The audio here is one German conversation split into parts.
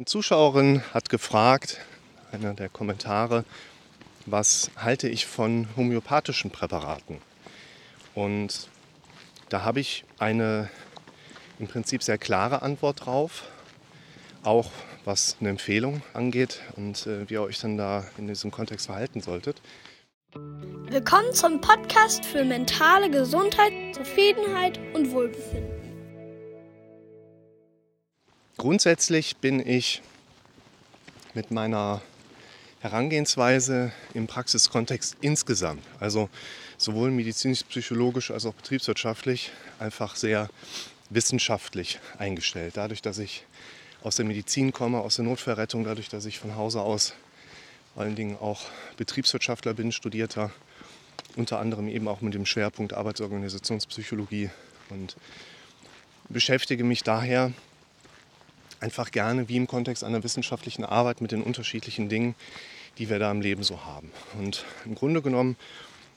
Eine Zuschauerin hat gefragt, einer der Kommentare, was halte ich von homöopathischen Präparaten? Und da habe ich eine im Prinzip sehr klare Antwort drauf, auch was eine Empfehlung angeht und äh, wie ihr euch dann da in diesem Kontext verhalten solltet. Willkommen zum Podcast für mentale Gesundheit, Zufriedenheit und Wohlbefinden. Grundsätzlich bin ich mit meiner Herangehensweise im Praxiskontext insgesamt, also sowohl medizinisch-psychologisch als auch betriebswirtschaftlich, einfach sehr wissenschaftlich eingestellt. Dadurch, dass ich aus der Medizin komme, aus der Notfallrettung, dadurch, dass ich von Hause aus vor allen Dingen auch Betriebswirtschaftler bin, studierter, unter anderem eben auch mit dem Schwerpunkt Arbeitsorganisationspsychologie und beschäftige mich daher einfach gerne wie im Kontext einer wissenschaftlichen Arbeit mit den unterschiedlichen Dingen, die wir da im Leben so haben. Und im Grunde genommen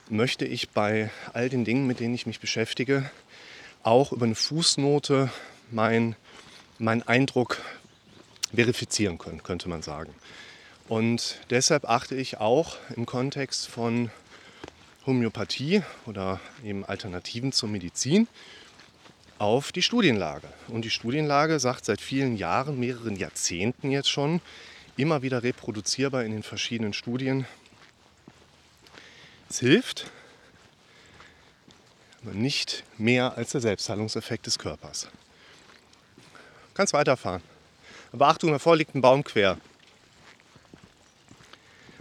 möchte ich bei all den Dingen, mit denen ich mich beschäftige, auch über eine Fußnote meinen mein Eindruck verifizieren können, könnte man sagen. Und deshalb achte ich auch im Kontext von Homöopathie oder eben Alternativen zur Medizin auf die Studienlage. Und die Studienlage sagt seit vielen Jahren, mehreren Jahrzehnten jetzt schon, immer wieder reproduzierbar in den verschiedenen Studien. Es hilft, aber nicht mehr als der Selbstheilungseffekt des Körpers. Kannst weiterfahren. Aber Achtung, davor liegt ein Baum quer.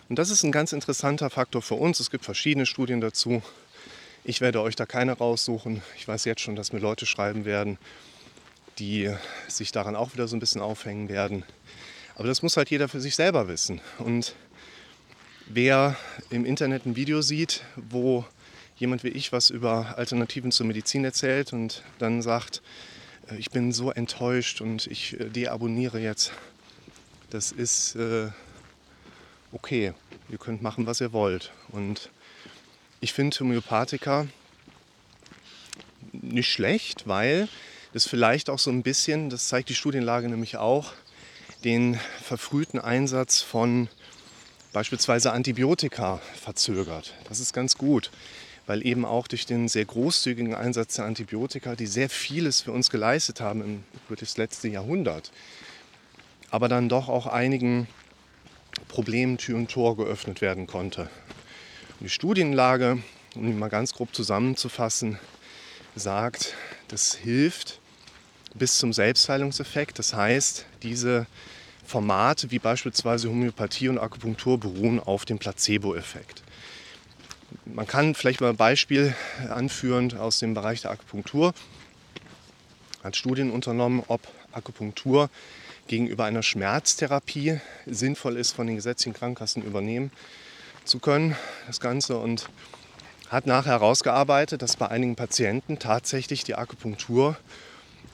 Und das ist ein ganz interessanter Faktor für uns. Es gibt verschiedene Studien dazu. Ich werde euch da keine raussuchen. Ich weiß jetzt schon, dass mir Leute schreiben werden, die sich daran auch wieder so ein bisschen aufhängen werden. Aber das muss halt jeder für sich selber wissen. Und wer im Internet ein Video sieht, wo jemand wie ich was über Alternativen zur Medizin erzählt und dann sagt, äh, ich bin so enttäuscht und ich äh, deabonniere jetzt, das ist äh, okay. Ihr könnt machen, was ihr wollt. Und ich finde Homöopathika nicht schlecht, weil das vielleicht auch so ein bisschen, das zeigt die Studienlage nämlich auch, den verfrühten Einsatz von beispielsweise Antibiotika verzögert. Das ist ganz gut, weil eben auch durch den sehr großzügigen Einsatz der Antibiotika, die sehr vieles für uns geleistet haben im, über das letzte Jahrhundert, aber dann doch auch einigen Problemen Tür und Tor geöffnet werden konnte. Die Studienlage, um die mal ganz grob zusammenzufassen, sagt, das hilft bis zum Selbstheilungseffekt. Das heißt, diese Formate wie beispielsweise Homöopathie und Akupunktur beruhen auf dem Placebo-Effekt. Man kann vielleicht mal ein Beispiel anführen aus dem Bereich der Akupunktur. Hat Studien unternommen, ob Akupunktur gegenüber einer Schmerztherapie sinnvoll ist, von den gesetzlichen Krankenkassen übernehmen zu können, das Ganze. Und hat nachher herausgearbeitet, dass bei einigen Patienten tatsächlich die Akupunktur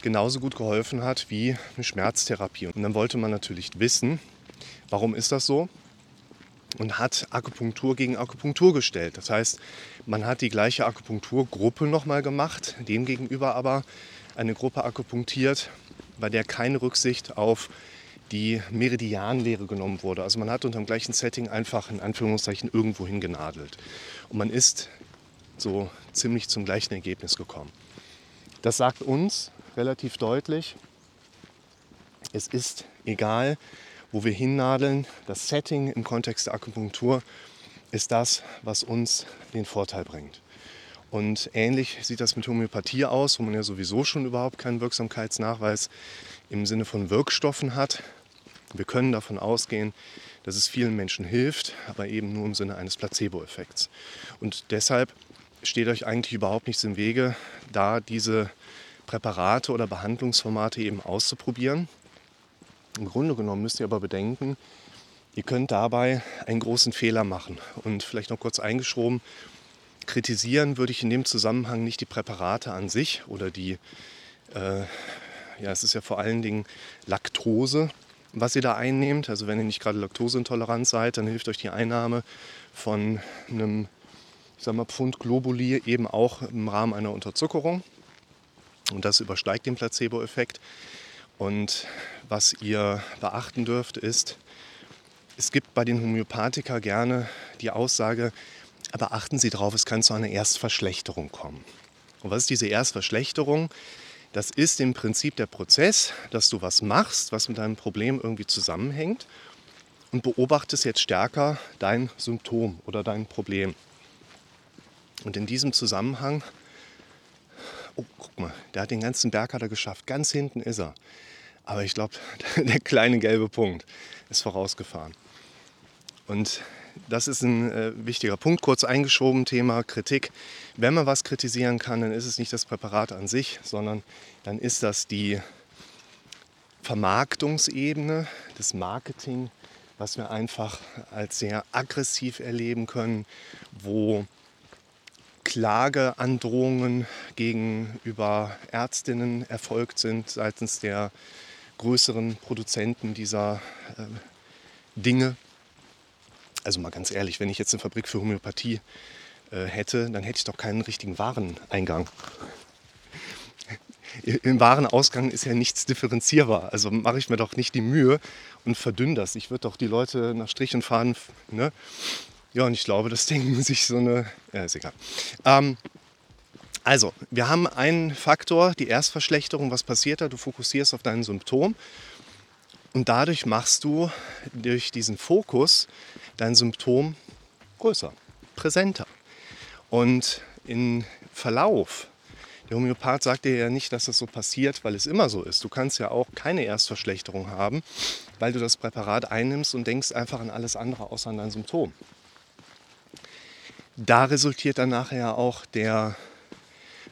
genauso gut geholfen hat wie eine Schmerztherapie. Und dann wollte man natürlich wissen, warum ist das so? Und hat Akupunktur gegen Akupunktur gestellt. Das heißt, man hat die gleiche Akupunkturgruppe nochmal gemacht, demgegenüber aber eine Gruppe akupunktiert, bei der keine Rücksicht auf die Meridianlehre genommen wurde. Also man hat unter dem gleichen Setting einfach in Anführungszeichen irgendwo hingenadelt. Und man ist so ziemlich zum gleichen Ergebnis gekommen. Das sagt uns relativ deutlich, es ist egal, wo wir hinnadeln. Das Setting im Kontext der Akupunktur ist das, was uns den Vorteil bringt. Und ähnlich sieht das mit Homöopathie aus, wo man ja sowieso schon überhaupt keinen Wirksamkeitsnachweis im Sinne von Wirkstoffen hat. Wir können davon ausgehen, dass es vielen Menschen hilft, aber eben nur im Sinne eines Placebo-Effekts. Und deshalb steht euch eigentlich überhaupt nichts im Wege, da diese Präparate oder Behandlungsformate eben auszuprobieren. Im Grunde genommen müsst ihr aber bedenken, ihr könnt dabei einen großen Fehler machen. Und vielleicht noch kurz eingeschoben, kritisieren würde ich in dem Zusammenhang nicht die Präparate an sich oder die, äh, ja, es ist ja vor allen Dingen Laktose, was ihr da einnehmt. Also wenn ihr nicht gerade laktoseintolerant seid, dann hilft euch die Einnahme von einem ich sag mal, Pfund Globuli eben auch im Rahmen einer Unterzuckerung. Und das übersteigt den Placebo-Effekt. Und was ihr beachten dürft, ist, es gibt bei den Homöopathika gerne die Aussage, aber achten Sie darauf, es kann zu einer Erstverschlechterung kommen. Und was ist diese Erstverschlechterung? Das ist im Prinzip der Prozess, dass du was machst, was mit deinem Problem irgendwie zusammenhängt und beobachtest jetzt stärker dein Symptom oder dein Problem. Und in diesem Zusammenhang, oh, guck mal, der hat den ganzen Berg hat er geschafft. Ganz hinten ist er. Aber ich glaube, der kleine gelbe Punkt ist vorausgefahren. Und das ist ein äh, wichtiger Punkt. Kurz eingeschoben, Thema Kritik. Wenn man was kritisieren kann, dann ist es nicht das Präparat an sich, sondern dann ist das die Vermarktungsebene, das Marketing, was wir einfach als sehr aggressiv erleben können, wo Klageandrohungen gegenüber Ärztinnen erfolgt sind seitens der größeren Produzenten dieser äh, Dinge. Also mal ganz ehrlich, wenn ich jetzt eine Fabrik für Homöopathie äh, hätte, dann hätte ich doch keinen richtigen Wareneingang. Im Warenausgang ist ja nichts differenzierbar. Also mache ich mir doch nicht die Mühe und verdünne das. Ich würde doch die Leute nach Strich und Faden. Ne? Ja, und ich glaube, das denken sich so eine. Ja, ist egal. Ähm, also, wir haben einen Faktor, die Erstverschlechterung. Was passiert da? Du fokussierst auf dein Symptom und dadurch machst du durch diesen Fokus dein Symptom größer, präsenter. Und im Verlauf, der Homöopath sagt dir ja nicht, dass das so passiert, weil es immer so ist. Du kannst ja auch keine Erstverschlechterung haben, weil du das Präparat einnimmst und denkst einfach an alles andere außer an dein Symptom. Da resultiert dann nachher auch der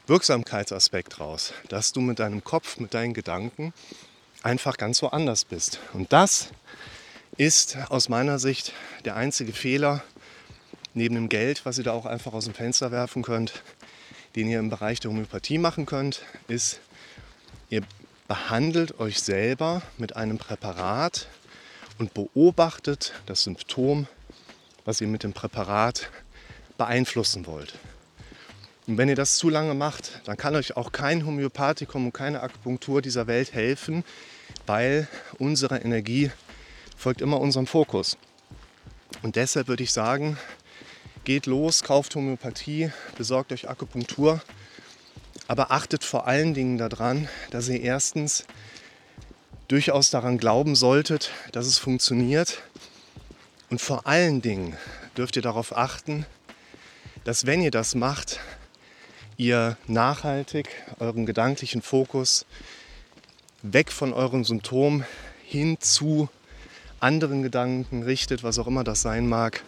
Wirksamkeitsaspekt raus, dass du mit deinem Kopf, mit deinen Gedanken einfach ganz woanders bist. Und das ist aus meiner Sicht der einzige Fehler neben dem Geld, was ihr da auch einfach aus dem Fenster werfen könnt, den ihr im Bereich der Homöopathie machen könnt, ist, ihr behandelt euch selber mit einem Präparat und beobachtet das Symptom, was ihr mit dem Präparat beeinflussen wollt. Und wenn ihr das zu lange macht, dann kann euch auch kein Homöopathikum und keine Akupunktur dieser Welt helfen, weil unsere Energie folgt immer unserem Fokus. Und deshalb würde ich sagen, geht los, kauft Homöopathie, besorgt euch Akupunktur, aber achtet vor allen Dingen daran, dass ihr erstens durchaus daran glauben solltet, dass es funktioniert. Und vor allen Dingen dürft ihr darauf achten, dass wenn ihr das macht, ihr nachhaltig euren gedanklichen Fokus weg von eurem Symptom hin zu anderen Gedanken richtet, was auch immer das sein mag.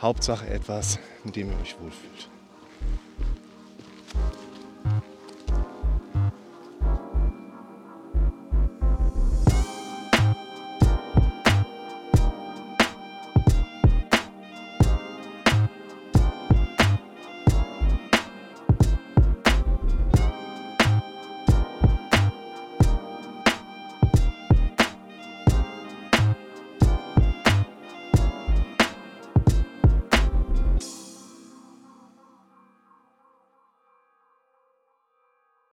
Hauptsache etwas, mit dem ihr euch wohlfühlt.